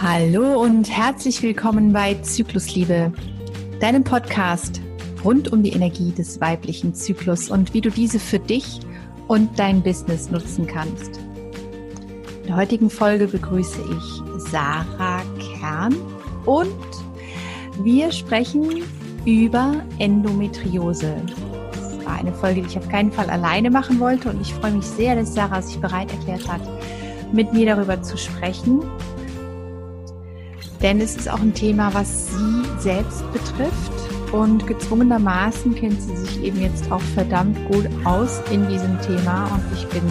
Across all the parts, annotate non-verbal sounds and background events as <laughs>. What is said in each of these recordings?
Hallo und herzlich willkommen bei Zyklusliebe, deinem Podcast rund um die Energie des weiblichen Zyklus und wie du diese für dich und dein Business nutzen kannst. In der heutigen Folge begrüße ich Sarah Kern und wir sprechen über Endometriose. Das war eine Folge, die ich auf keinen Fall alleine machen wollte und ich freue mich sehr, dass Sarah sich bereit erklärt hat, mit mir darüber zu sprechen denn es ist auch ein Thema, was sie selbst betrifft. Und gezwungenermaßen kennt sie sich eben jetzt auch verdammt gut aus in diesem Thema. Und ich bin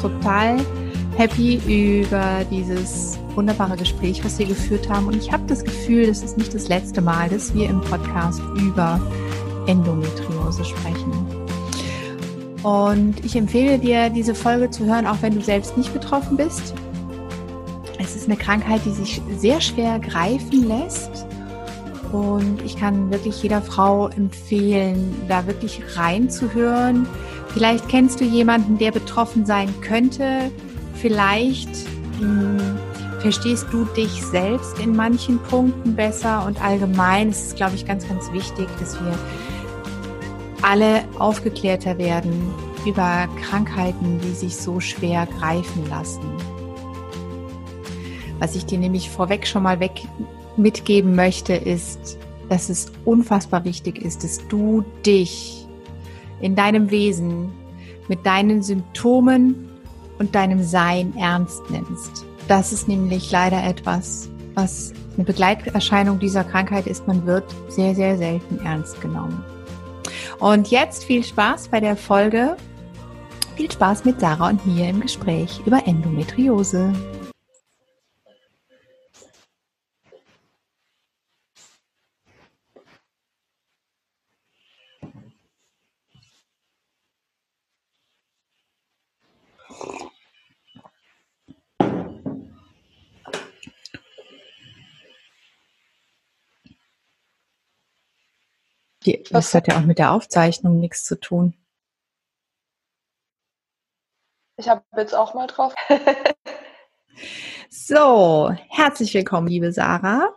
total happy über dieses wunderbare Gespräch, was wir geführt haben. Und ich habe das Gefühl, das ist nicht das letzte Mal, dass wir im Podcast über Endometriose sprechen. Und ich empfehle dir, diese Folge zu hören, auch wenn du selbst nicht betroffen bist. Es ist eine Krankheit, die sich sehr schwer greifen lässt. Und ich kann wirklich jeder Frau empfehlen, da wirklich reinzuhören. Vielleicht kennst du jemanden, der betroffen sein könnte. Vielleicht mh, hm, verstehst du dich selbst in manchen Punkten besser. Und allgemein ist es, glaube ich, ganz, ganz wichtig, dass wir alle aufgeklärter werden über Krankheiten, die sich so schwer greifen lassen. Was ich dir nämlich vorweg schon mal weg mitgeben möchte, ist, dass es unfassbar wichtig ist, dass du dich in deinem Wesen mit deinen Symptomen und deinem Sein ernst nimmst. Das ist nämlich leider etwas, was eine Begleiterscheinung dieser Krankheit ist. Man wird sehr, sehr selten ernst genommen. Und jetzt viel Spaß bei der Folge. Viel Spaß mit Sarah und mir im Gespräch über Endometriose. Die, das hat ja auch mit der Aufzeichnung nichts zu tun. Ich habe jetzt auch mal drauf. <laughs> so, herzlich willkommen, liebe Sarah.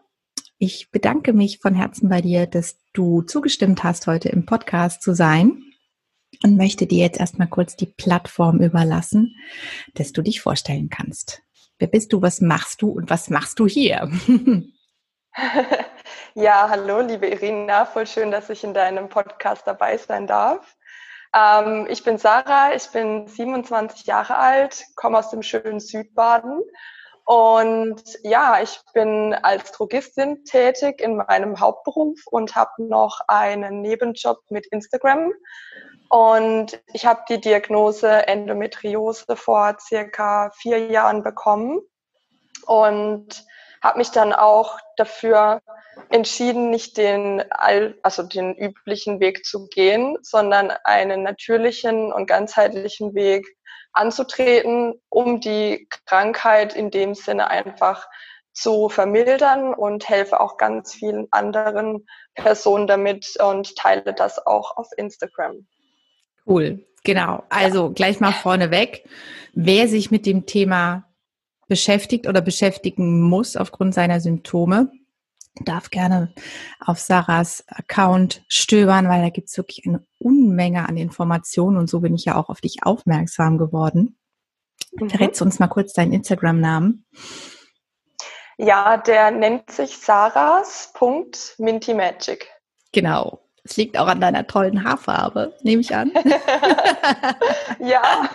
Ich bedanke mich von Herzen bei dir, dass du zugestimmt hast, heute im Podcast zu sein und möchte dir jetzt erstmal kurz die Plattform überlassen, dass du dich vorstellen kannst. Wer bist du, was machst du und was machst du hier? <laughs> Ja, hallo, liebe Irina, voll schön, dass ich in deinem Podcast dabei sein darf. Ähm, ich bin Sarah, ich bin 27 Jahre alt, komme aus dem schönen Südbaden und ja, ich bin als Drogistin tätig in meinem Hauptberuf und habe noch einen Nebenjob mit Instagram. Und ich habe die Diagnose Endometriose vor circa vier Jahren bekommen und habe mich dann auch dafür entschieden, nicht den, also den üblichen Weg zu gehen, sondern einen natürlichen und ganzheitlichen Weg anzutreten, um die Krankheit in dem Sinne einfach zu vermildern und helfe auch ganz vielen anderen Personen damit und teile das auch auf Instagram. Cool, genau. Also gleich mal vorneweg, wer sich mit dem Thema beschäftigt oder beschäftigen muss aufgrund seiner Symptome, darf gerne auf Sarahs Account stöbern, weil da gibt es wirklich eine Unmenge an Informationen und so bin ich ja auch auf dich aufmerksam geworden. Mhm. Verrätst du uns mal kurz deinen Instagram-Namen? Ja, der nennt sich Sarahs.mintymagic. Genau. Es liegt auch an deiner tollen Haarfarbe, nehme ich an. <laughs> ja.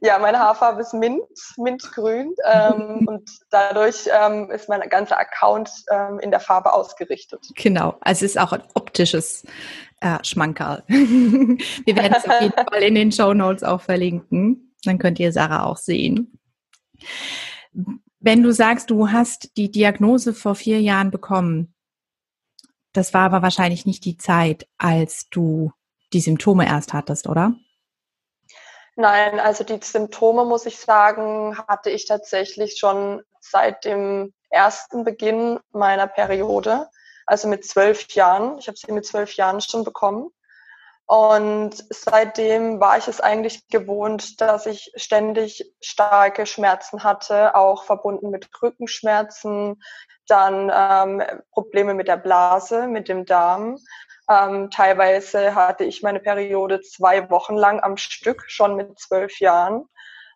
ja, meine Haarfarbe ist Mint, Mintgrün. Ähm, <laughs> und dadurch ähm, ist mein ganzer Account ähm, in der Farbe ausgerichtet. Genau, also es ist auch ein optisches äh, Schmankerl. <laughs> Wir werden es auf jeden Fall in den Show Notes auch verlinken. Dann könnt ihr Sarah auch sehen. Wenn du sagst, du hast die Diagnose vor vier Jahren bekommen, das war aber wahrscheinlich nicht die Zeit, als du die Symptome erst hattest, oder? Nein, also die Symptome, muss ich sagen, hatte ich tatsächlich schon seit dem ersten Beginn meiner Periode, also mit zwölf Jahren. Ich habe sie mit zwölf Jahren schon bekommen. Und seitdem war ich es eigentlich gewohnt, dass ich ständig starke Schmerzen hatte, auch verbunden mit Rückenschmerzen, dann ähm, Probleme mit der Blase, mit dem Darm. Ähm, teilweise hatte ich meine Periode zwei Wochen lang am Stück, schon mit zwölf Jahren.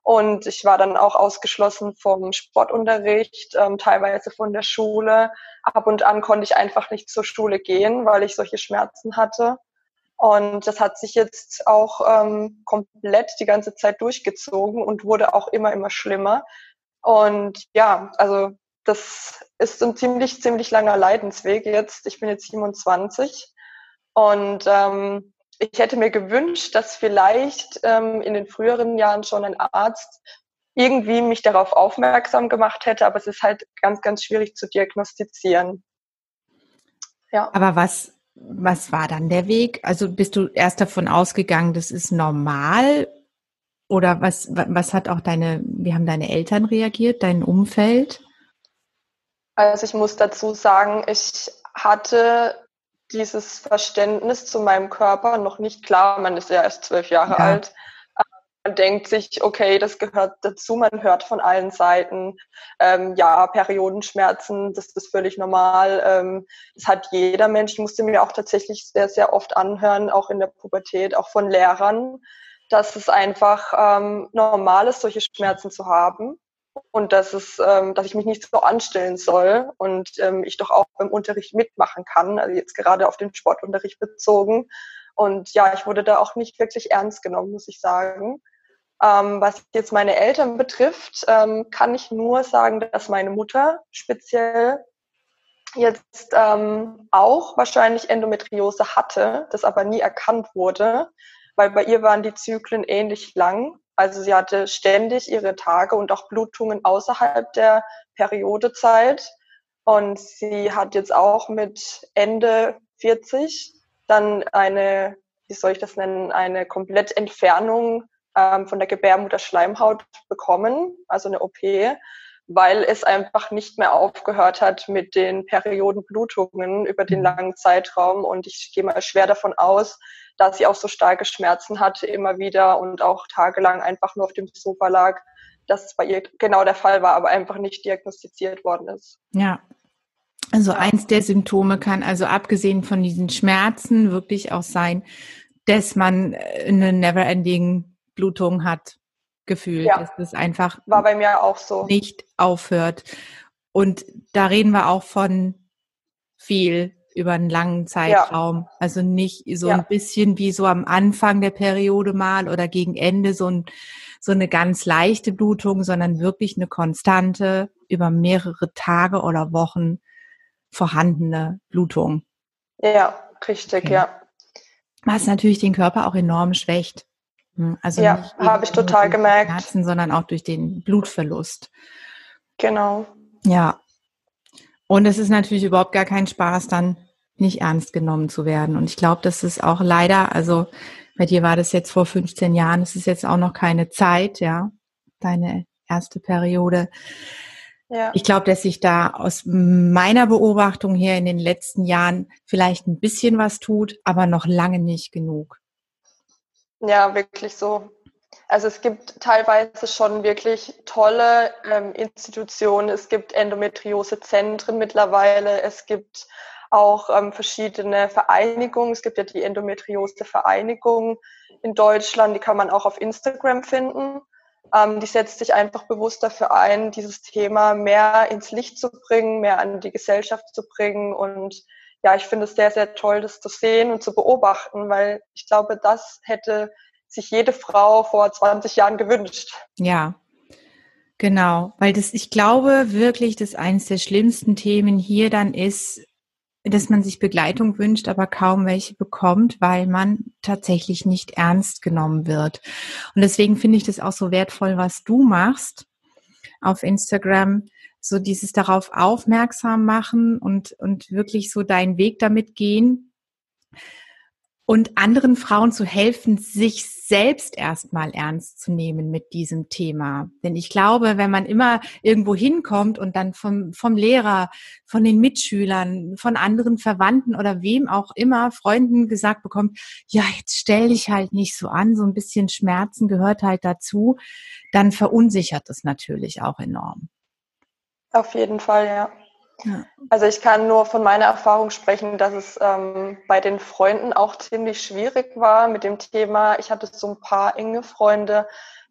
Und ich war dann auch ausgeschlossen vom Sportunterricht, ähm, teilweise von der Schule. Ab und an konnte ich einfach nicht zur Schule gehen, weil ich solche Schmerzen hatte. Und das hat sich jetzt auch ähm, komplett die ganze Zeit durchgezogen und wurde auch immer, immer schlimmer. Und ja, also das ist ein ziemlich, ziemlich langer Leidensweg jetzt. Ich bin jetzt 27 und ähm, ich hätte mir gewünscht, dass vielleicht ähm, in den früheren Jahren schon ein Arzt irgendwie mich darauf aufmerksam gemacht hätte, aber es ist halt ganz, ganz schwierig zu diagnostizieren. Ja. Aber was was war dann der Weg? Also bist du erst davon ausgegangen, das ist normal? Oder was, was hat auch deine, wie haben deine Eltern reagiert, dein Umfeld? Also ich muss dazu sagen, ich hatte dieses Verständnis zu meinem Körper noch nicht klar. Man ist ja erst zwölf Jahre ja. alt man denkt sich, okay, das gehört dazu, man hört von allen Seiten, ähm, ja, Periodenschmerzen, das ist völlig normal. Ähm, das hat jeder Mensch. Ich musste mir auch tatsächlich sehr, sehr oft anhören, auch in der Pubertät, auch von Lehrern, dass es einfach ähm, normal ist, solche Schmerzen zu haben und dass es, ähm, dass ich mich nicht so anstellen soll und ähm, ich doch auch beim Unterricht mitmachen kann, also jetzt gerade auf den Sportunterricht bezogen. Und ja, ich wurde da auch nicht wirklich ernst genommen, muss ich sagen. Ähm, was jetzt meine Eltern betrifft, ähm, kann ich nur sagen, dass meine Mutter speziell jetzt ähm, auch wahrscheinlich Endometriose hatte, das aber nie erkannt wurde, weil bei ihr waren die Zyklen ähnlich lang. Also sie hatte ständig ihre Tage und auch Blutungen außerhalb der Periodezeit. Und sie hat jetzt auch mit Ende 40 dann eine, wie soll ich das nennen, eine Komplettentfernung ähm, von der Gebärmutterschleimhaut bekommen, also eine OP, weil es einfach nicht mehr aufgehört hat mit den Periodenblutungen über den mhm. langen Zeitraum. Und ich gehe mal schwer davon aus, dass sie auch so starke Schmerzen hatte immer wieder und auch tagelang einfach nur auf dem Sofa lag, dass es bei ihr genau der Fall war, aber einfach nicht diagnostiziert worden ist. Ja, also eins der Symptome kann also abgesehen von diesen Schmerzen wirklich auch sein, dass man eine never-ending Blutung hat, gefühlt. Ja. Dass es einfach war bei mir auch so. Nicht aufhört. Und da reden wir auch von viel über einen langen Zeitraum. Ja. Also nicht so ja. ein bisschen wie so am Anfang der Periode mal oder gegen Ende so, ein, so eine ganz leichte Blutung, sondern wirklich eine konstante, über mehrere Tage oder Wochen vorhandene Blutung. Ja, richtig, okay. ja. Was natürlich den Körper auch enorm schwächt. Hm, also ja, habe ich total gemerkt. Schmerzen, sondern auch durch den Blutverlust. Genau. Ja. Und es ist natürlich überhaupt gar kein Spaß, dann nicht ernst genommen zu werden. Und ich glaube, das ist auch leider, also bei dir war das jetzt vor 15 Jahren, es ist jetzt auch noch keine Zeit, ja, deine erste Periode. Ja. Ich glaube, dass sich da aus meiner Beobachtung her in den letzten Jahren vielleicht ein bisschen was tut, aber noch lange nicht genug. Ja, wirklich so. Also es gibt teilweise schon wirklich tolle ähm, Institutionen. Es gibt Endometriosezentren mittlerweile. Es gibt auch ähm, verschiedene Vereinigungen. Es gibt ja die Endometriose-Vereinigung in Deutschland. Die kann man auch auf Instagram finden. Ähm, die setzt sich einfach bewusst dafür ein, dieses Thema mehr ins Licht zu bringen, mehr an die Gesellschaft zu bringen und ja, ich finde es sehr, sehr toll, das zu sehen und zu beobachten, weil ich glaube, das hätte sich jede Frau vor 20 Jahren gewünscht. Ja, genau, weil das, ich glaube wirklich, dass eines der schlimmsten Themen hier dann ist, dass man sich Begleitung wünscht, aber kaum welche bekommt, weil man tatsächlich nicht ernst genommen wird. Und deswegen finde ich das auch so wertvoll, was du machst auf Instagram, so dieses darauf aufmerksam machen und, und wirklich so deinen Weg damit gehen. Und anderen Frauen zu helfen, sich selbst erstmal ernst zu nehmen mit diesem Thema. Denn ich glaube, wenn man immer irgendwo hinkommt und dann vom, vom Lehrer, von den Mitschülern, von anderen Verwandten oder wem auch immer, Freunden gesagt bekommt, ja, jetzt stell dich halt nicht so an, so ein bisschen Schmerzen gehört halt dazu, dann verunsichert es natürlich auch enorm. Auf jeden Fall, ja. Also ich kann nur von meiner Erfahrung sprechen, dass es ähm, bei den Freunden auch ziemlich schwierig war mit dem Thema. Ich hatte so ein paar enge Freunde,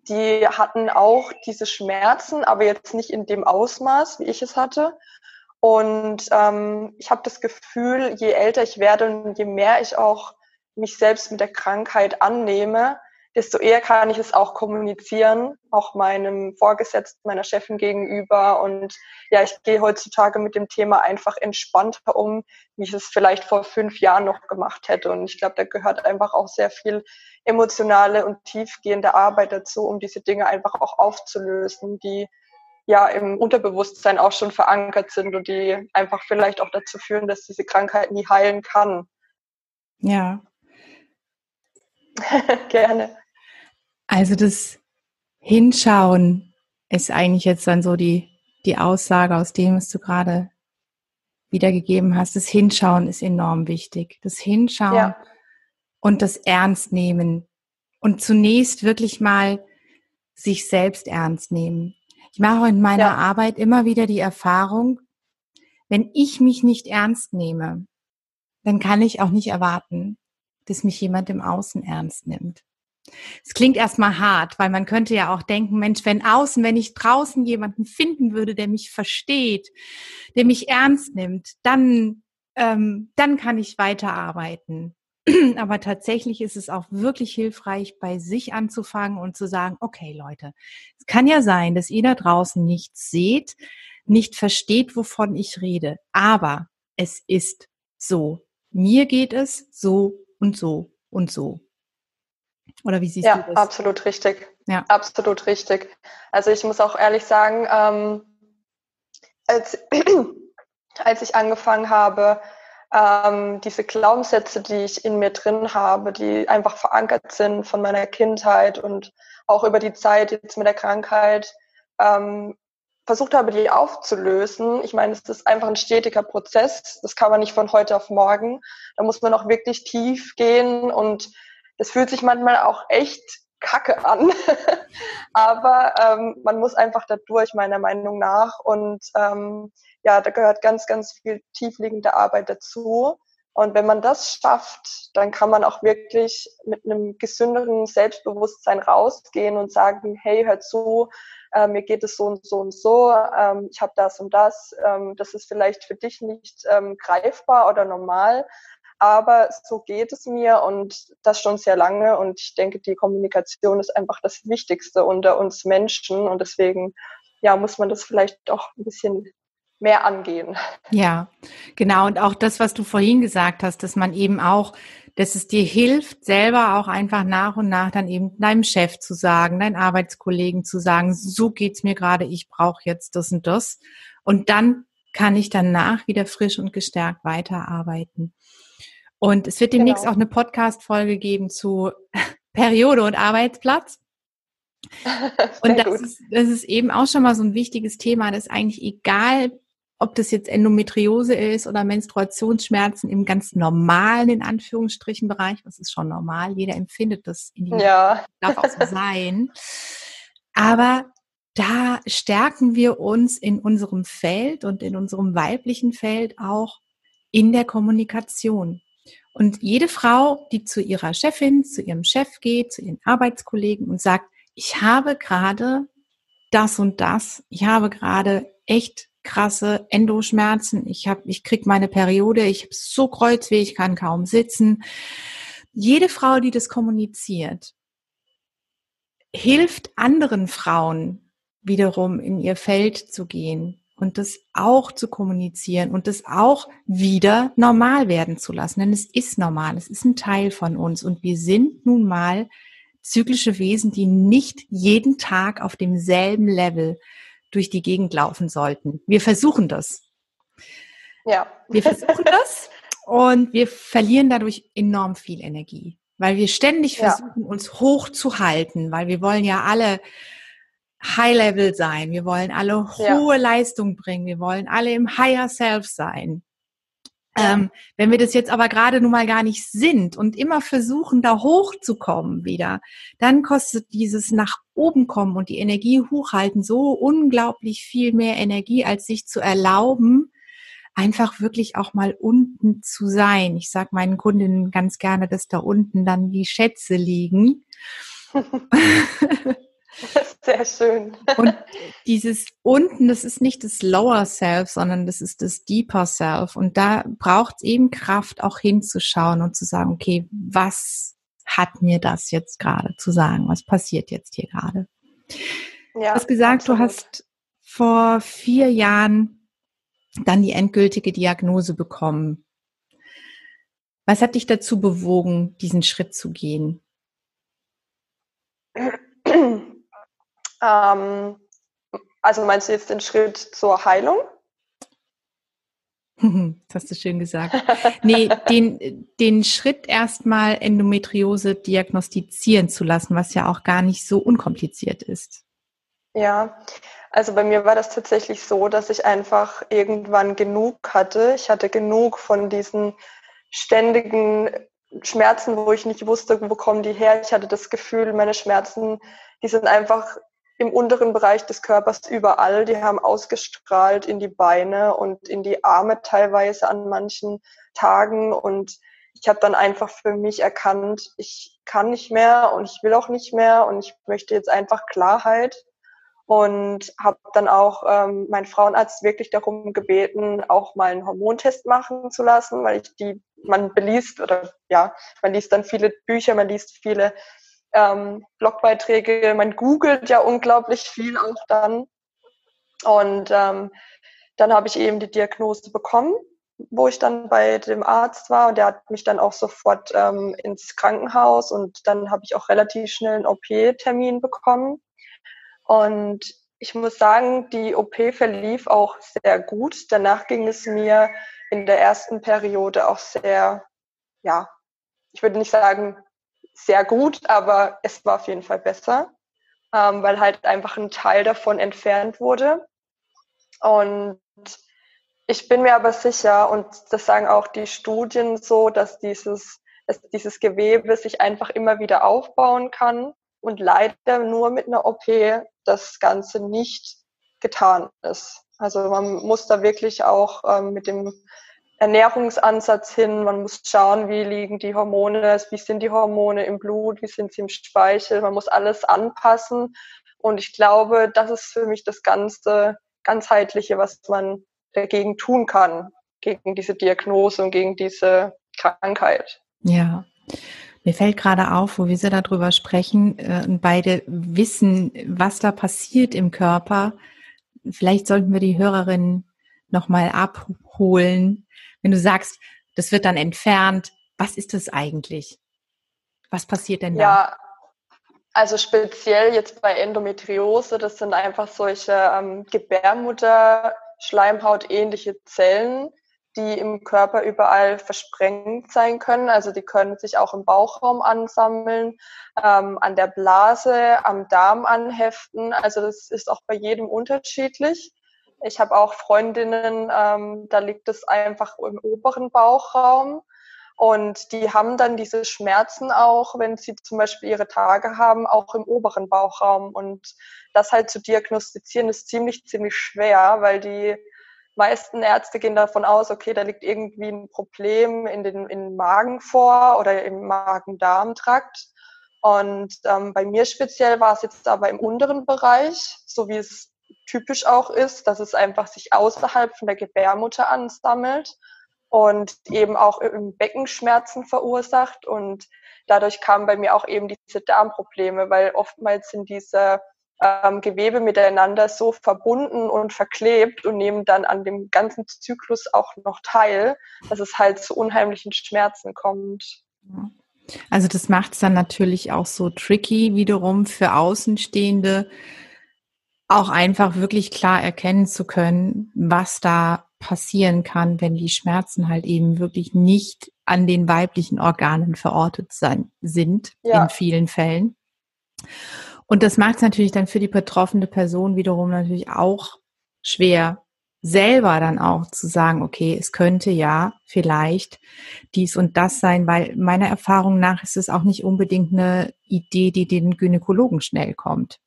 die hatten auch diese Schmerzen, aber jetzt nicht in dem Ausmaß, wie ich es hatte. Und ähm, ich habe das Gefühl, je älter ich werde und je mehr ich auch mich selbst mit der Krankheit annehme, desto eher kann ich es auch kommunizieren, auch meinem Vorgesetzten, meiner Chefin gegenüber. Und ja, ich gehe heutzutage mit dem Thema einfach entspannter um, wie ich es vielleicht vor fünf Jahren noch gemacht hätte. Und ich glaube, da gehört einfach auch sehr viel emotionale und tiefgehende Arbeit dazu, um diese Dinge einfach auch aufzulösen, die ja im Unterbewusstsein auch schon verankert sind und die einfach vielleicht auch dazu führen, dass diese Krankheit nie heilen kann. Ja, <laughs> Gerne. Also das Hinschauen ist eigentlich jetzt dann so die, die Aussage aus dem, was du gerade wiedergegeben hast. Das Hinschauen ist enorm wichtig. Das Hinschauen ja. und das Ernstnehmen. Und zunächst wirklich mal sich selbst ernst nehmen. Ich mache in meiner ja. Arbeit immer wieder die Erfahrung, wenn ich mich nicht ernst nehme, dann kann ich auch nicht erwarten, dass mich jemand im Außen ernst nimmt. Es klingt erstmal hart, weil man könnte ja auch denken, Mensch, wenn außen, wenn ich draußen jemanden finden würde, der mich versteht, der mich ernst nimmt, dann, ähm, dann kann ich weiterarbeiten. <clears throat> Aber tatsächlich ist es auch wirklich hilfreich, bei sich anzufangen und zu sagen, okay Leute, es kann ja sein, dass ihr da draußen nichts seht, nicht versteht, wovon ich rede, aber es ist so. Mir geht es so und so und so. Oder wie siehst ja, du das? Ja, absolut richtig. Ja. Absolut richtig. Also ich muss auch ehrlich sagen, ähm, als, <clears throat> als ich angefangen habe, ähm, diese Glaubenssätze, die ich in mir drin habe, die einfach verankert sind von meiner Kindheit und auch über die Zeit jetzt mit der Krankheit, ähm, versucht habe, die aufzulösen. Ich meine, es ist einfach ein stetiger Prozess. Das kann man nicht von heute auf morgen. Da muss man auch wirklich tief gehen und es fühlt sich manchmal auch echt kacke an. <laughs> Aber ähm, man muss einfach da durch, meiner Meinung nach. Und ähm, ja, da gehört ganz, ganz viel tiefliegende Arbeit dazu. Und wenn man das schafft, dann kann man auch wirklich mit einem gesünderen Selbstbewusstsein rausgehen und sagen, hey, hör zu, äh, mir geht es so und so und so, ähm, ich habe das und das, ähm, das ist vielleicht für dich nicht ähm, greifbar oder normal, aber so geht es mir und das schon sehr lange und ich denke, die Kommunikation ist einfach das Wichtigste unter uns Menschen und deswegen ja, muss man das vielleicht auch ein bisschen mehr angehen. Ja, genau. Und auch das, was du vorhin gesagt hast, dass man eben auch dass es dir hilft, selber auch einfach nach und nach dann eben deinem Chef zu sagen, deinen Arbeitskollegen zu sagen, so geht's mir gerade, ich brauche jetzt das und das. Und dann kann ich danach wieder frisch und gestärkt weiterarbeiten. Und es wird demnächst genau. auch eine Podcast-Folge geben zu <laughs> Periode und Arbeitsplatz. <laughs> und das ist, das ist eben auch schon mal so ein wichtiges Thema, dass eigentlich egal, ob das jetzt Endometriose ist oder Menstruationsschmerzen im ganz normalen, in Anführungsstrichen, Bereich, was ist schon normal, jeder empfindet das in ja. darf auch so sein. Aber da stärken wir uns in unserem Feld und in unserem weiblichen Feld auch in der Kommunikation. Und jede Frau, die zu ihrer Chefin, zu ihrem Chef geht, zu ihren Arbeitskollegen und sagt, ich habe gerade das und das, ich habe gerade echt krasse Endoschmerzen, ich habe, ich krieg meine Periode, ich habe so Kreuzweh, ich kann kaum sitzen. Jede Frau, die das kommuniziert, hilft anderen Frauen wiederum in ihr Feld zu gehen und das auch zu kommunizieren und das auch wieder normal werden zu lassen. Denn es ist normal, es ist ein Teil von uns und wir sind nun mal zyklische Wesen, die nicht jeden Tag auf demselben Level durch die Gegend laufen sollten. Wir versuchen das. Ja. Wir versuchen <laughs> das Und wir verlieren dadurch enorm viel Energie, weil wir ständig versuchen, ja. uns hochzuhalten, weil wir wollen ja alle High-Level sein, wir wollen alle hohe ja. Leistung bringen, wir wollen alle im Higher Self sein. Ähm, wenn wir das jetzt aber gerade nun mal gar nicht sind und immer versuchen, da hochzukommen wieder, dann kostet dieses nach oben kommen und die Energie hochhalten so unglaublich viel mehr Energie, als sich zu erlauben, einfach wirklich auch mal unten zu sein. Ich sage meinen Kundinnen ganz gerne, dass da unten dann die Schätze liegen. <laughs> <laughs> <laughs> Sehr schön. Und dieses unten, das ist nicht das Lower Self, sondern das ist das Deeper Self. Und da braucht es eben Kraft, auch hinzuschauen und zu sagen, okay, was hat mir das jetzt gerade zu sagen? Was passiert jetzt hier gerade? Ja, du hast gesagt, absolut. du hast vor vier Jahren dann die endgültige Diagnose bekommen. Was hat dich dazu bewogen, diesen Schritt zu gehen? Ähm, also meinst du jetzt den Schritt zur Heilung? <laughs> Das hast du schön gesagt. Nee, den, den Schritt erstmal Endometriose diagnostizieren zu lassen, was ja auch gar nicht so unkompliziert ist. Ja, also bei mir war das tatsächlich so, dass ich einfach irgendwann genug hatte. Ich hatte genug von diesen ständigen Schmerzen, wo ich nicht wusste, wo kommen die her. Ich hatte das Gefühl, meine Schmerzen, die sind einfach im unteren Bereich des Körpers überall. Die haben ausgestrahlt in die Beine und in die Arme teilweise an manchen Tagen. Und ich habe dann einfach für mich erkannt, ich kann nicht mehr und ich will auch nicht mehr und ich möchte jetzt einfach Klarheit. Und habe dann auch ähm, meinen Frauenarzt wirklich darum gebeten, auch mal einen Hormontest machen zu lassen, weil ich die, man beliest oder ja, man liest dann viele Bücher, man liest viele ähm, Blogbeiträge, man googelt ja unglaublich viel auch dann. Und ähm, dann habe ich eben die Diagnose bekommen, wo ich dann bei dem Arzt war und der hat mich dann auch sofort ähm, ins Krankenhaus und dann habe ich auch relativ schnell einen OP-Termin bekommen. Und ich muss sagen, die OP verlief auch sehr gut. Danach ging es mir in der ersten Periode auch sehr, ja, ich würde nicht sagen sehr gut, aber es war auf jeden Fall besser, ähm, weil halt einfach ein Teil davon entfernt wurde. Und ich bin mir aber sicher, und das sagen auch die Studien so, dass dieses, dass dieses Gewebe sich einfach immer wieder aufbauen kann und leider nur mit einer OP das Ganze nicht getan ist. Also man muss da wirklich auch ähm, mit dem Ernährungsansatz hin. Man muss schauen, wie liegen die Hormone, wie sind die Hormone im Blut, wie sind sie im Speichel. Man muss alles anpassen. Und ich glaube, das ist für mich das ganze ganzheitliche, was man dagegen tun kann, gegen diese Diagnose und gegen diese Krankheit. Ja. Mir fällt gerade auf, wo wir so darüber sprechen äh, beide wissen, was da passiert im Körper. Vielleicht sollten wir die Hörerinnen nochmal abholen, wenn du sagst, das wird dann entfernt, was ist das eigentlich? Was passiert denn da? Ja, also speziell jetzt bei Endometriose, das sind einfach solche ähm, Gebärmutter-Schleimhaut-ähnliche Zellen, die im Körper überall versprengt sein können. Also die können sich auch im Bauchraum ansammeln, ähm, an der Blase, am Darm anheften. Also das ist auch bei jedem unterschiedlich. Ich habe auch Freundinnen, ähm, da liegt es einfach im oberen Bauchraum. Und die haben dann diese Schmerzen auch, wenn sie zum Beispiel ihre Tage haben, auch im oberen Bauchraum. Und das halt zu diagnostizieren ist ziemlich, ziemlich schwer, weil die meisten Ärzte gehen davon aus, okay, da liegt irgendwie ein Problem in den, in Magen vor oder im Magen-Darm-Trakt. Und ähm, bei mir speziell war es jetzt aber im unteren Bereich, so wie es typisch auch ist, dass es einfach sich außerhalb von der Gebärmutter ansammelt und eben auch im Becken Schmerzen verursacht. Und dadurch kamen bei mir auch eben diese Darmprobleme, weil oftmals sind diese ähm, Gewebe miteinander so verbunden und verklebt und nehmen dann an dem ganzen Zyklus auch noch teil, dass es halt zu unheimlichen Schmerzen kommt. Also das macht es dann natürlich auch so tricky wiederum für Außenstehende, auch einfach wirklich klar erkennen zu können, was da passieren kann, wenn die Schmerzen halt eben wirklich nicht an den weiblichen Organen verortet sein, sind, ja. in vielen Fällen. Und das macht es natürlich dann für die betroffene Person wiederum natürlich auch schwer, selber dann auch zu sagen, okay, es könnte ja vielleicht dies und das sein, weil meiner Erfahrung nach ist es auch nicht unbedingt eine Idee, die den Gynäkologen schnell kommt.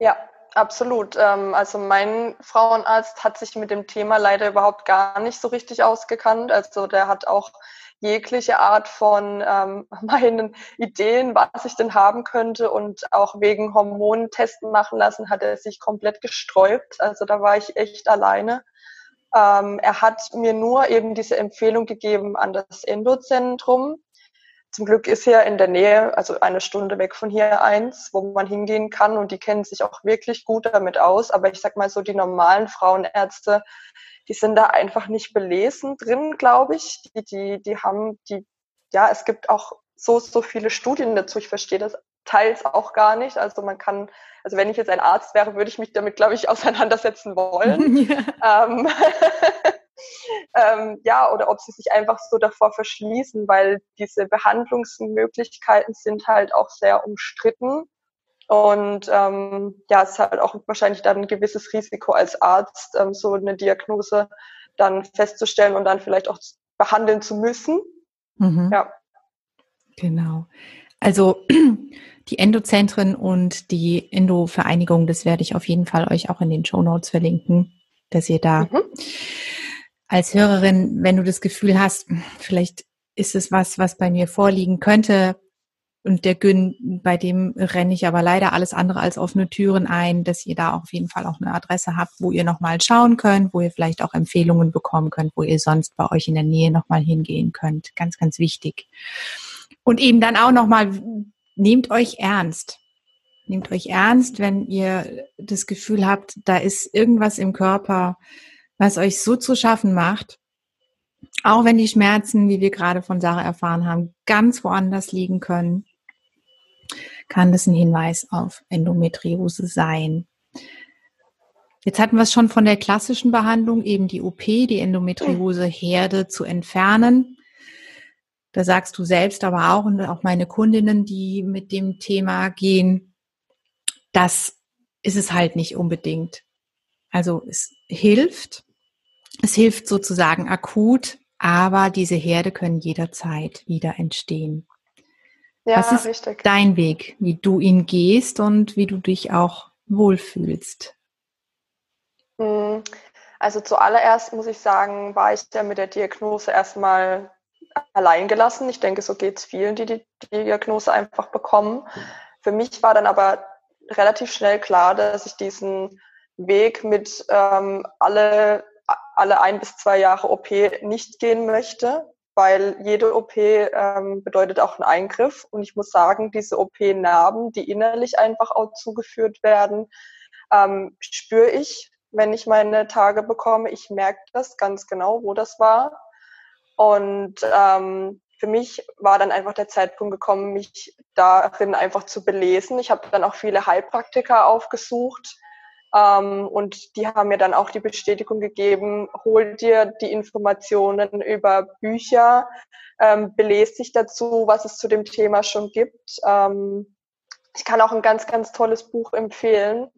Ja, absolut. Ähm, also mein Frauenarzt hat sich mit dem Thema leider überhaupt gar nicht so richtig ausgekannt. Also der hat auch jegliche Art von ähm, <laughs> meinen Ideen, was ich denn haben könnte und auch wegen Hormonen testen machen lassen, hat er sich komplett gesträubt. Also da war ich echt alleine. Ähm, er hat mir nur eben diese Empfehlung gegeben an das Endozentrum. Zum Glück ist hier in der Nähe, also eine Stunde weg von hier eins, wo man hingehen kann und die kennen sich auch wirklich gut damit aus. Aber ich sag mal so, die normalen Frauenärzte, die sind da einfach nicht belesen drin, glaube ich. Die, die, die haben die, ja, es gibt auch so, so viele Studien dazu. Ich verstehe das teils auch gar nicht. Also man kann, also wenn ich jetzt ein Arzt wäre, würde ich mich damit, glaube ich, <laughs> auseinandersetzen wollen. <laughs> Ja. Ähm, ähm, ja, oder ob sie sich einfach so davor verschließen, weil diese Behandlungsmöglichkeiten sind halt auch sehr umstritten. Und ähm, ja, es ist halt auch wahrscheinlich dann ein gewisses Risiko als Arzt, ähm, so eine Diagnose dann festzustellen und dann vielleicht auch behandeln zu müssen. Mhm. Ja. Genau. Also <clears throat> die Endozentren und die Endo-Vereinigung, das werde ich auf jeden Fall euch auch in den Show Notes verlinken, dass ihr da mhm. Als Hörerin, wenn du das Gefühl hast, vielleicht ist es was, was bei mir vorliegen könnte, und der Gün, bei dem renne ich aber leider alles andere als offene Türen ein, dass ihr da auf jeden Fall auch eine Adresse habt, wo ihr nochmal schauen könnt, wo ihr vielleicht auch Empfehlungen bekommen könnt, wo ihr sonst bei euch in der Nähe nochmal hingehen könnt. Ganz, ganz wichtig. Und eben dann auch nochmal, nehmt euch ernst. Nehmt euch ernst, wenn ihr das Gefühl habt, da ist irgendwas im Körper, was euch so zu schaffen macht, auch wenn die Schmerzen, wie wir gerade von Sarah erfahren haben, ganz woanders liegen können, kann das ein Hinweis auf Endometriose sein. Jetzt hatten wir es schon von der klassischen Behandlung, eben die OP, die Endometriose-Herde zu entfernen. Da sagst du selbst aber auch und auch meine Kundinnen, die mit dem Thema gehen, das ist es halt nicht unbedingt. Also es hilft, es hilft sozusagen akut, aber diese Herde können jederzeit wieder entstehen. Ja, Was ist richtig. dein Weg, wie du ihn gehst und wie du dich auch wohlfühlst? Hm, also zuallererst muss ich sagen, war ich ja mit der Diagnose erstmal allein gelassen. Ich denke, so geht es vielen, die die Diagnose einfach bekommen. Für mich war dann aber relativ schnell klar, dass ich diesen Weg mit ähm, alle alle ein bis zwei Jahre OP nicht gehen möchte, weil jede OP ähm, bedeutet auch einen Eingriff. Und ich muss sagen, diese OP-Narben, die innerlich einfach auch zugeführt werden, ähm, spüre ich, wenn ich meine Tage bekomme. Ich merke das ganz genau, wo das war. Und ähm, für mich war dann einfach der Zeitpunkt gekommen, mich darin einfach zu belesen. Ich habe dann auch viele Heilpraktiker aufgesucht, ähm, und die haben mir dann auch die Bestätigung gegeben, hol dir die Informationen über Bücher, ähm, belese dich dazu, was es zu dem Thema schon gibt. Ähm, ich kann auch ein ganz, ganz tolles Buch empfehlen.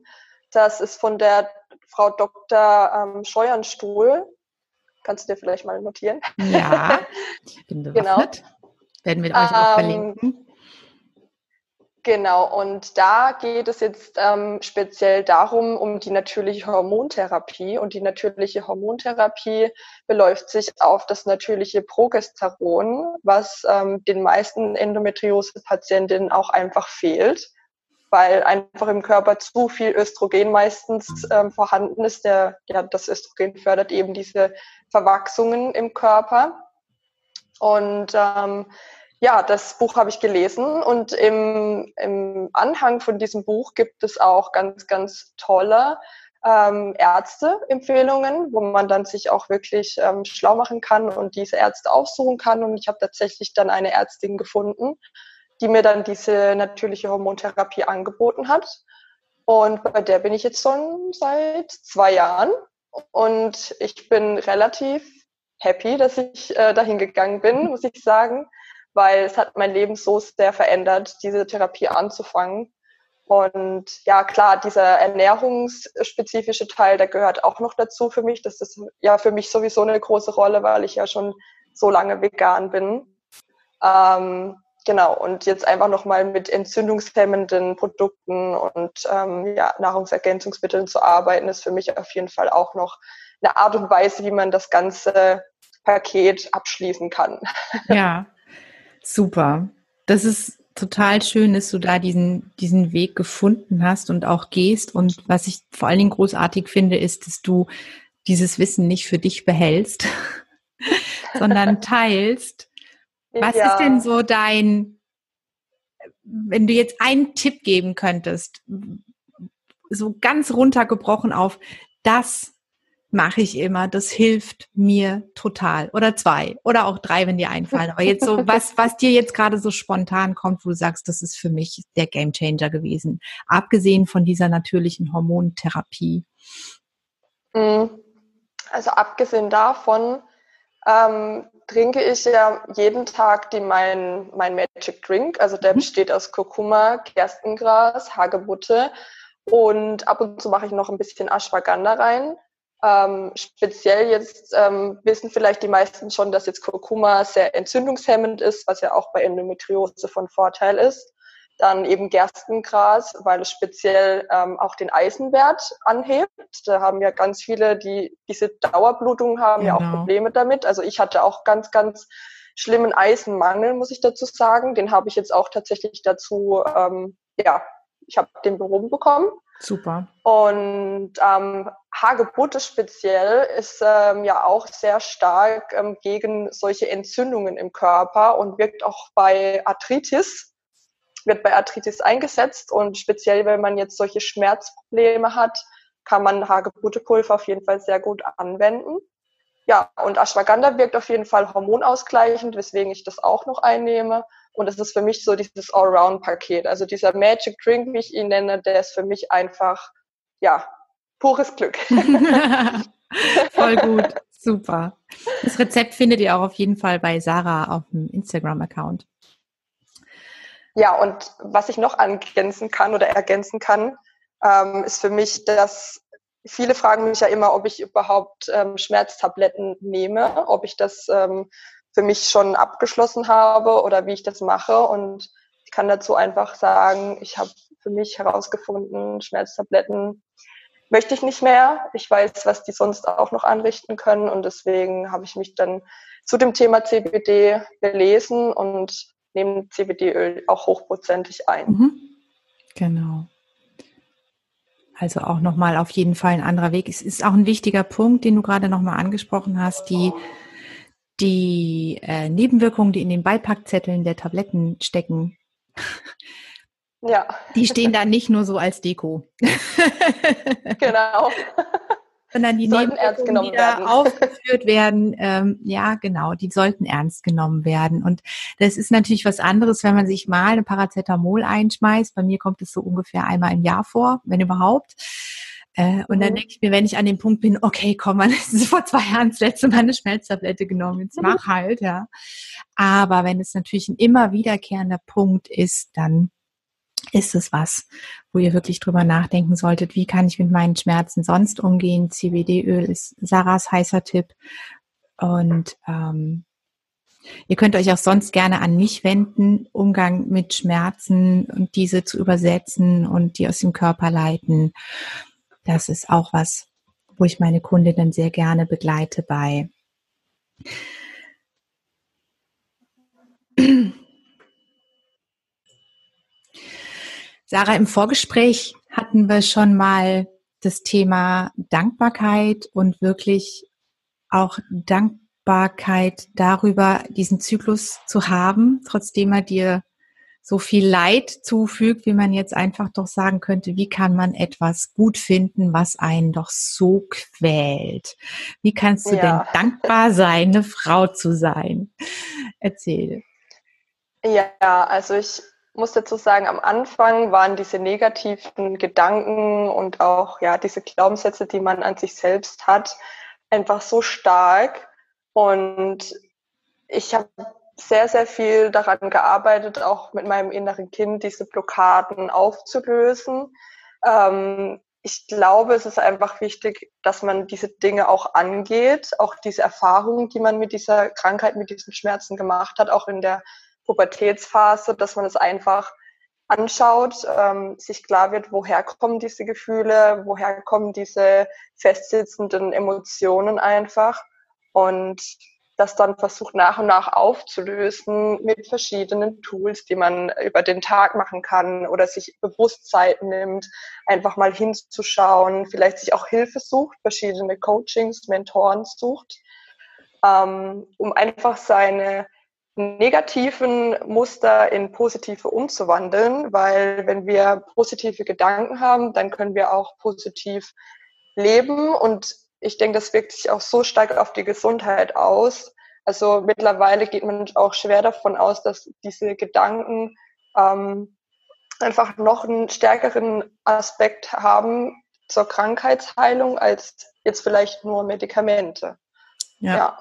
Das ist von der Frau Dr. Ähm, Scheuernstuhl. Kannst du dir vielleicht mal notieren? Ja, ich <laughs> bin bewaffnet. Genau. Werden wir euch auch ähm, verlinken. Genau, und da geht es jetzt ähm, speziell darum, um die natürliche Hormontherapie. Und die natürliche Hormontherapie beläuft sich auf das natürliche Progesteron, was ähm, den meisten Endometriose-Patientinnen auch einfach fehlt, weil einfach im Körper zu viel Östrogen meistens ähm, vorhanden ist. Der, ja, das Östrogen fördert eben diese Verwachsungen im Körper. Und ähm, ja, das Buch habe ich gelesen und im, im Anhang von diesem Buch gibt es auch ganz, ganz tolle ähm, Ärzteempfehlungen, wo man dann sich auch wirklich ähm, schlau machen kann und diese Ärzte aufsuchen kann. Und ich habe tatsächlich dann eine Ärztin gefunden, die mir dann diese natürliche Hormontherapie angeboten hat. Und bei der bin ich jetzt schon seit zwei Jahren. und ich bin relativ happy, dass ich äh, dahin gegangen bin, muss ich sagen, weil es hat mein Leben so sehr verändert, diese Therapie anzufangen. Und ja, klar, dieser ernährungsspezifische Teil, der gehört auch noch dazu für mich. Das ist ja für mich sowieso eine große Rolle, weil ich ja schon so lange vegan bin. Ähm, genau, und jetzt einfach nochmal mit entzündungshemmenden Produkten und ähm, ja, Nahrungsergänzungsmitteln zu arbeiten, ist für mich auf jeden Fall auch noch eine Art und Weise, wie man das ganze Paket abschließen kann. Ja, <laughs> super. Das ist total schön, dass du da diesen, diesen Weg gefunden hast und auch gehst. Und was ich vor allen Dingen großartig finde, ist, dass du dieses Wissen nicht für dich behältst, <laughs> sondern <laughs> teilst. Was ja. ist denn so dein, wenn du jetzt einen Tipp geben könntest, so ganz runtergebrochen auf, das mache ich immer. Das hilft mir total. Oder zwei. Oder auch drei, wenn dir einfallen. Aber jetzt so, <laughs> was, was dir jetzt gerade so spontan kommt, wo du sagst, das ist für mich der Gamechanger gewesen. Abgesehen von dieser natürlichen Hormontherapie. Mhm. Also abgesehen davon ähm, trinke ich ja jeden Tag die, mein, mein Magic Drink. Also der mhm. besteht aus Kurkuma, Gerstengras, Hagebutte und ab und zu mache ich noch ein bisschen Ashwagandha rein. Ähm, speziell jetzt ähm, wissen vielleicht die meisten schon, dass jetzt Kurkuma sehr entzündungshemmend ist, was ja auch bei Endometriose von Vorteil ist. Dann eben Gerstengras, weil es speziell ähm, auch den Eisenwert anhebt. Da haben ja ganz viele, die diese Dauerblutungen haben, genau. ja auch genau. Probleme damit. Also ich hatte auch ganz, ganz schlimmen Eisenmangel, muss ich dazu sagen. Den habe ich jetzt auch tatsächlich dazu, ähm, ja, ich habe den behoben bekommen. Super. Und ähm, Hagebutte speziell ist ähm, ja auch sehr stark ähm, gegen solche Entzündungen im Körper und wirkt auch bei Arthritis, wird bei Arthritis eingesetzt und speziell, wenn man jetzt solche Schmerzprobleme hat, kann man Hagebuttepulver auf jeden Fall sehr gut anwenden. Ja, und Ashwagandha wirkt auf jeden Fall hormonausgleichend, weswegen ich das auch noch einnehme. Und es ist für mich so dieses Allround-Paket. Also dieser Magic Drink, wie ich ihn nenne, der ist für mich einfach, ja, pures Glück. <laughs> <laughs> Voll gut, super. Das Rezept findet ihr auch auf jeden Fall bei Sarah auf dem Instagram-Account. Ja, und was ich noch angrenzen kann oder ergänzen kann, ähm, ist für mich, dass viele fragen mich ja immer, ob ich überhaupt ähm, Schmerztabletten nehme, ob ich das ähm, für mich schon abgeschlossen habe oder wie ich das mache. Und ich kann dazu einfach sagen, ich habe für mich herausgefunden, Schmerztabletten möchte ich nicht mehr. Ich weiß, was die sonst auch noch anrichten können und deswegen habe ich mich dann zu dem Thema CBD belesen und nehme CBD-Öl auch hochprozentig ein. Mhm. Genau. Also auch nochmal auf jeden Fall ein anderer Weg. Es ist auch ein wichtiger Punkt, den du gerade nochmal angesprochen hast, die die äh, Nebenwirkungen, die in den Beipackzetteln der Tabletten stecken, ja. die stehen da nicht nur so als Deko. <laughs> genau. Sondern die sollten Nebenwirkungen, die da werden. aufgeführt werden, ähm, ja genau, die sollten ernst genommen werden. Und das ist natürlich was anderes, wenn man sich mal eine Paracetamol einschmeißt. Bei mir kommt es so ungefähr einmal im Jahr vor, wenn überhaupt. Äh, und mhm. dann denke ich mir, wenn ich an dem Punkt bin, okay, komm, man <laughs> ist vor zwei Jahren das letzte Mal eine Schmelztablette genommen, jetzt mach halt, ja. Aber wenn es natürlich ein immer wiederkehrender Punkt ist, dann ist es was, wo ihr wirklich drüber nachdenken solltet, wie kann ich mit meinen Schmerzen sonst umgehen. CBD-Öl ist Sarahs heißer Tipp. Und ähm, ihr könnt euch auch sonst gerne an mich wenden, Umgang mit Schmerzen und diese zu übersetzen und die aus dem Körper leiten. Das ist auch was, wo ich meine Kundinnen sehr gerne begleite bei. Sarah, im Vorgespräch hatten wir schon mal das Thema Dankbarkeit und wirklich auch Dankbarkeit darüber, diesen Zyklus zu haben, trotzdem er dir so viel Leid zufügt, wie man jetzt einfach doch sagen könnte, wie kann man etwas gut finden, was einen doch so quält? Wie kannst du ja. denn dankbar sein, eine Frau zu sein? Erzähl. Ja, also ich muss dazu sagen, am Anfang waren diese negativen Gedanken und auch ja diese Glaubenssätze, die man an sich selbst hat, einfach so stark. Und ich habe sehr, sehr viel daran gearbeitet, auch mit meinem inneren Kind diese Blockaden aufzulösen. Ähm, ich glaube, es ist einfach wichtig, dass man diese Dinge auch angeht, auch diese Erfahrungen, die man mit dieser Krankheit, mit diesen Schmerzen gemacht hat, auch in der Pubertätsphase, dass man es einfach anschaut, ähm, sich klar wird, woher kommen diese Gefühle, woher kommen diese festsitzenden Emotionen einfach und das dann versucht nach und nach aufzulösen mit verschiedenen Tools, die man über den Tag machen kann oder sich bewusst Zeit nimmt, einfach mal hinzuschauen, vielleicht sich auch Hilfe sucht, verschiedene Coachings, Mentoren sucht, ähm, um einfach seine negativen Muster in positive umzuwandeln, weil wenn wir positive Gedanken haben, dann können wir auch positiv leben und ich denke, das wirkt sich auch so stark auf die Gesundheit aus. Also mittlerweile geht man auch schwer davon aus, dass diese Gedanken ähm, einfach noch einen stärkeren Aspekt haben zur Krankheitsheilung als jetzt vielleicht nur Medikamente. Ja. ja.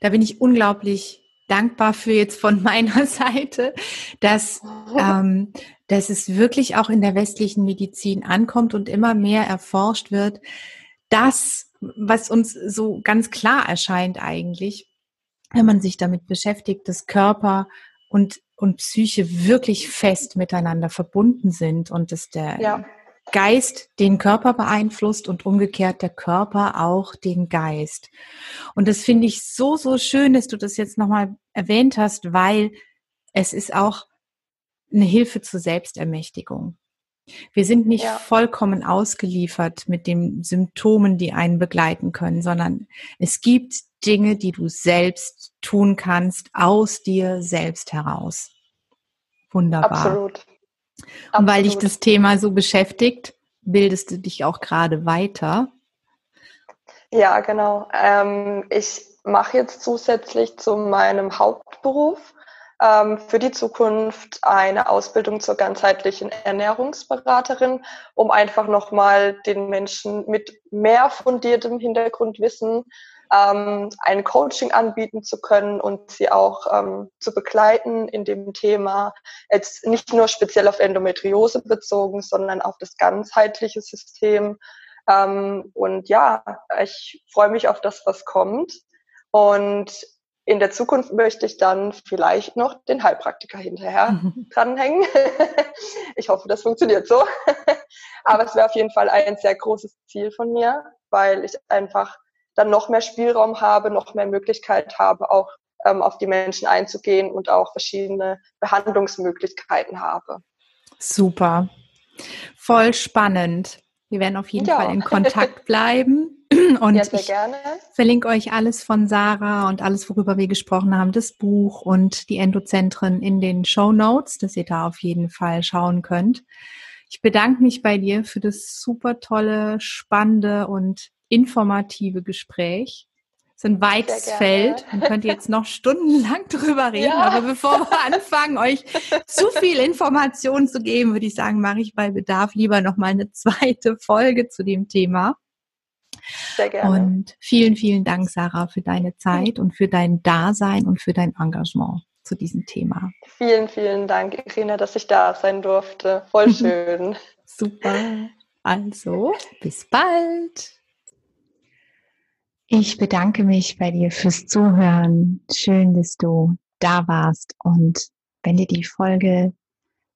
Da bin ich unglaublich dankbar für jetzt von <laughs> meiner Seite, dass, <laughs> ähm, dass es wirklich auch in der westlichen Medizin ankommt und immer mehr erforscht wird, das, was uns so ganz klar erscheint eigentlich, wenn man sich damit beschäftigt, dass Körper und, und Psyche wirklich fest miteinander verbunden sind und dass der ja. Geist den Körper beeinflusst und umgekehrt der Körper auch den Geist. Und das finde ich so, so schön, dass du das jetzt nochmal erwähnt hast, weil es ist auch eine Hilfe zur Selbstermächtigung. Wir sind nicht ja. vollkommen ausgeliefert mit den Symptomen, die einen begleiten können, sondern es gibt Dinge, die du selbst tun kannst, aus dir selbst heraus. Wunderbar. Absolut. Und weil dich das Thema so beschäftigt, bildest du dich auch gerade weiter. Ja, genau. Ähm, ich mache jetzt zusätzlich zu meinem Hauptberuf für die Zukunft eine Ausbildung zur ganzheitlichen Ernährungsberaterin, um einfach nochmal den Menschen mit mehr fundiertem Hintergrundwissen ähm, ein Coaching anbieten zu können und sie auch ähm, zu begleiten in dem Thema, jetzt nicht nur speziell auf Endometriose bezogen, sondern auf das ganzheitliche System. Ähm, und ja, ich freue mich auf das, was kommt. Und in der Zukunft möchte ich dann vielleicht noch den Heilpraktiker hinterher mhm. <laughs> dranhängen. ich hoffe, das funktioniert so. Aber es wäre auf jeden Fall ein sehr großes Ziel von mir, weil ich einfach dann noch mehr Spielraum habe, noch mehr Möglichkeit habe, auch ähm, auf die Menschen einzugehen und auch verschiedene Behandlungsmöglichkeiten habe. Super. Voll spannend. Wir werden auf jeden ja. Fall in <laughs> Kontakt bleiben. <clears throat> Und ja, ich gerne. verlinke euch alles von Sarah und alles, worüber wir gesprochen haben, das Buch und die Endozentren in den Show Notes, dass ihr da auf jeden Fall schauen könnt. Ich bedanke mich bei dir für das super tolle, spannende und informative Gespräch. Es ist ein weites Feld. Man könnte jetzt noch stundenlang <laughs> drüber reden, ja. aber bevor wir anfangen, euch zu <laughs> viel Informationen zu geben, würde ich sagen, mache ich bei Bedarf lieber noch mal eine zweite Folge zu dem Thema. Sehr gerne. Und vielen, vielen Dank, Sarah, für deine Zeit und für dein Dasein und für dein Engagement zu diesem Thema. Vielen, vielen Dank, Irina, dass ich da sein durfte. Voll <laughs> schön. Super. Also, bis bald. Ich bedanke mich bei dir fürs Zuhören. Schön, dass du da warst. Und wenn dir die Folge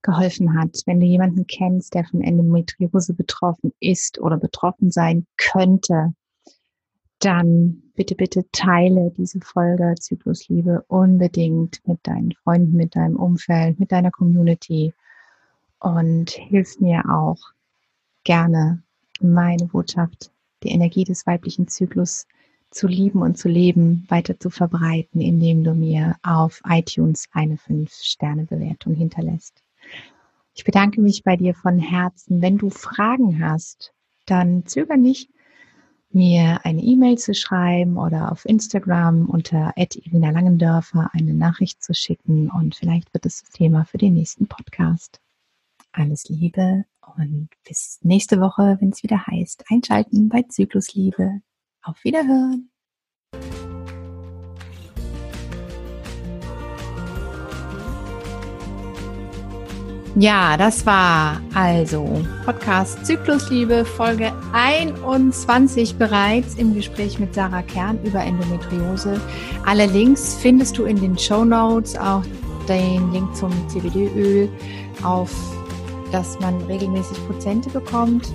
geholfen hat, wenn du jemanden kennst, der von Endometriose betroffen ist oder betroffen sein könnte, dann bitte, bitte teile diese Folge Zyklusliebe unbedingt mit deinen Freunden, mit deinem Umfeld, mit deiner Community und hilf mir auch gerne meine Botschaft, die Energie des weiblichen Zyklus zu lieben und zu leben, weiter zu verbreiten, indem du mir auf iTunes eine 5-Sterne-Bewertung hinterlässt. Ich bedanke mich bei dir von Herzen. Wenn du Fragen hast, dann zöger nicht, mir eine E-Mail zu schreiben oder auf Instagram unter Irina Langendörfer eine Nachricht zu schicken und vielleicht wird es das Thema für den nächsten Podcast. Alles Liebe und bis nächste Woche, wenn es wieder heißt, einschalten bei Zyklusliebe. Auf Wiederhören. Ja, das war also Podcast Zyklusliebe Folge 21 bereits im Gespräch mit Sarah Kern über Endometriose. Alle Links findest du in den Show Notes, auch den Link zum CBD-Öl, auf das man regelmäßig Prozente bekommt.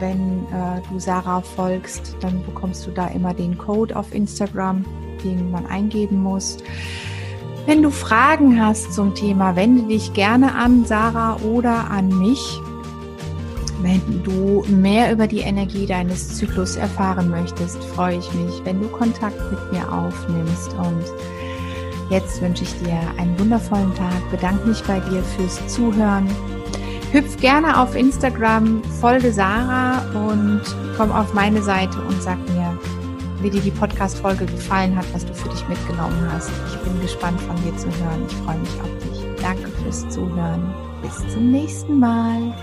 Wenn äh, du Sarah folgst, dann bekommst du da immer den Code auf Instagram, den man eingeben muss. Wenn du Fragen hast zum Thema, wende dich gerne an Sarah oder an mich. Wenn du mehr über die Energie deines Zyklus erfahren möchtest, freue ich mich, wenn du Kontakt mit mir aufnimmst. Und jetzt wünsche ich dir einen wundervollen Tag, bedanke mich bei dir fürs Zuhören. Hüpf gerne auf Instagram, folge Sarah und komm auf meine Seite und sag mir, wie dir die Podcast-Folge gefallen hat, was du für dich mitgenommen hast. Ich bin gespannt von dir zu hören. Ich freue mich auf dich. Danke fürs Zuhören. Bis zum nächsten Mal.